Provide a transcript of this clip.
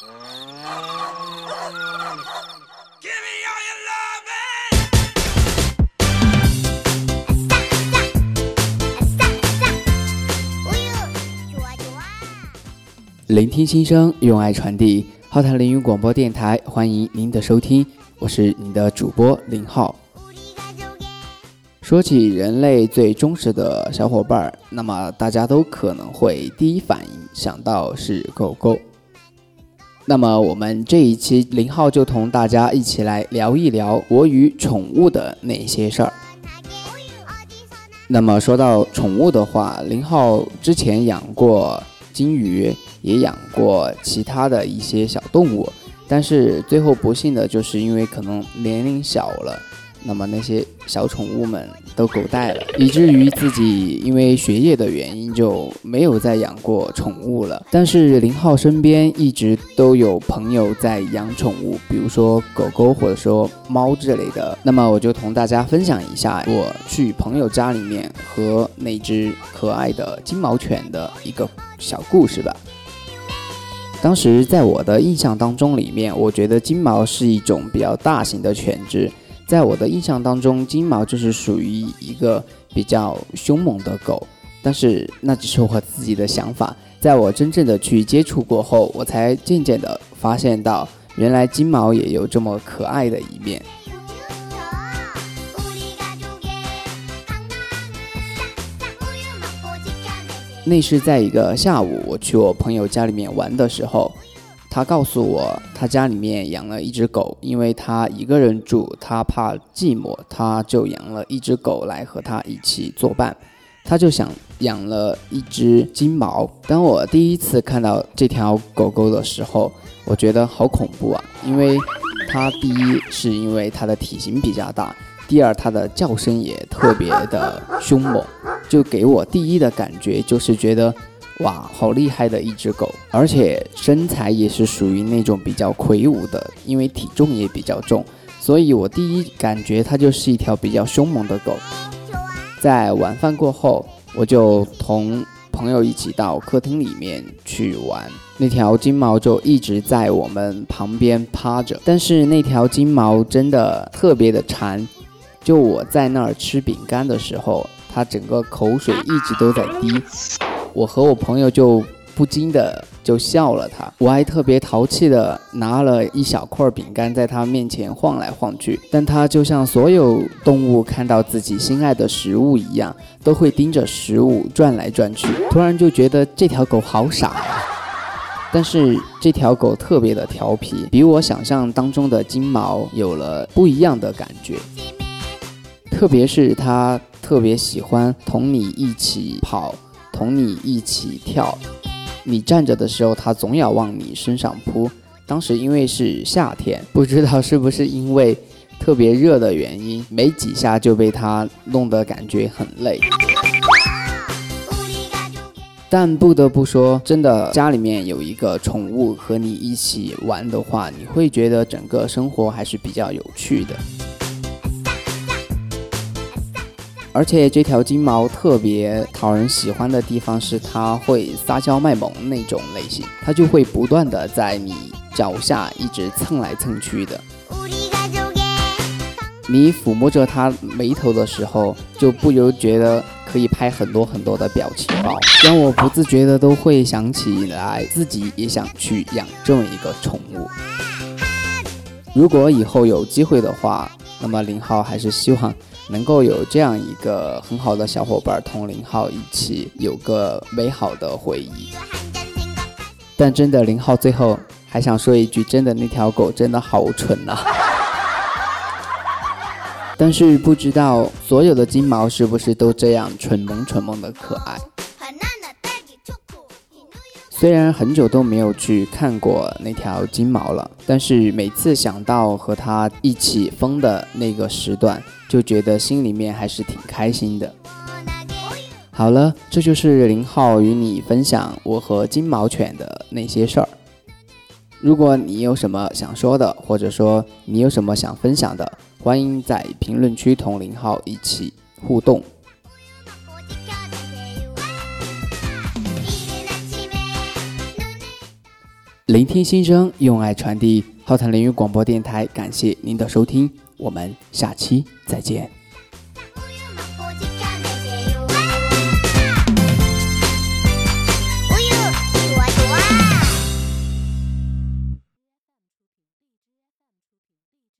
聆听心声，用爱传递。浩谈凌云广播电台，欢迎您的收听，我是您的主播林浩。说起人类最忠实的小伙伴，那么大家都可能会第一反应想到是狗狗。那么我们这一期林浩就同大家一起来聊一聊我与宠物的那些事儿。那么说到宠物的话，林浩之前养过金鱼。也养过其他的一些小动物，但是最后不幸的就是因为可能年龄小了，那么那些小宠物们都狗带了，以至于自己因为学业的原因就没有再养过宠物了。但是林浩身边一直都有朋友在养宠物，比如说狗狗或者说猫之类的。那么我就同大家分享一下我去朋友家里面和那只可爱的金毛犬的一个小故事吧。当时在我的印象当中，里面我觉得金毛是一种比较大型的犬只。在我的印象当中，金毛就是属于一个比较凶猛的狗。但是那只是我自己的想法。在我真正的去接触过后，我才渐渐的发现到，原来金毛也有这么可爱的一面。那是在一个下午，我去我朋友家里面玩的时候，他告诉我，他家里面养了一只狗，因为他一个人住，他怕寂寞，他就养了一只狗来和他一起作伴。他就想养了一只金毛。当我第一次看到这条狗狗的时候，我觉得好恐怖啊，因为它第一是因为它的体型比较大。第二，它的叫声也特别的凶猛，就给我第一的感觉就是觉得，哇，好厉害的一只狗，而且身材也是属于那种比较魁梧的，因为体重也比较重，所以我第一感觉它就是一条比较凶猛的狗。在晚饭过后，我就同朋友一起到客厅里面去玩，那条金毛就一直在我们旁边趴着，但是那条金毛真的特别的馋。就我在那儿吃饼干的时候，它整个口水一直都在滴，我和我朋友就不禁的就笑了他，我还特别淘气的拿了一小块饼干在他面前晃来晃去，但他就像所有动物看到自己心爱的食物一样，都会盯着食物转来转去。突然就觉得这条狗好傻呀，但是这条狗特别的调皮，比我想象当中的金毛有了不一样的感觉。特别是它特别喜欢同你一起跑，同你一起跳。你站着的时候，它总要往你身上扑。当时因为是夏天，不知道是不是因为特别热的原因，没几下就被它弄得感觉很累。但不得不说，真的家里面有一个宠物和你一起玩的话，你会觉得整个生活还是比较有趣的。而且这条金毛特别讨人喜欢的地方是，它会撒娇卖萌那种类型，它就会不断的在你脚下一直蹭来蹭去的。你抚摸着它眉头的时候，就不由觉得可以拍很多很多的表情包，让我不自觉的都会想起来自己也想去养这么一个宠物。如果以后有机会的话，那么林浩还是希望。能够有这样一个很好的小伙伴同林浩一起有个美好的回忆，但真的林浩最后还想说一句：真的那条狗真的好蠢呐！但是不知道所有的金毛是不是都这样蠢萌蠢萌的可爱？虽然很久都没有去看过那条金毛了，但是每次想到和它一起疯的那个时段。就觉得心里面还是挺开心的。好了，这就是林浩与你分享我和金毛犬的那些事儿。如果你有什么想说的，或者说你有什么想分享的，欢迎在评论区同林浩一起互动。聆听心声，用爱传递。浩谈淋雨广播电台，感谢您的收听，我们下期再见。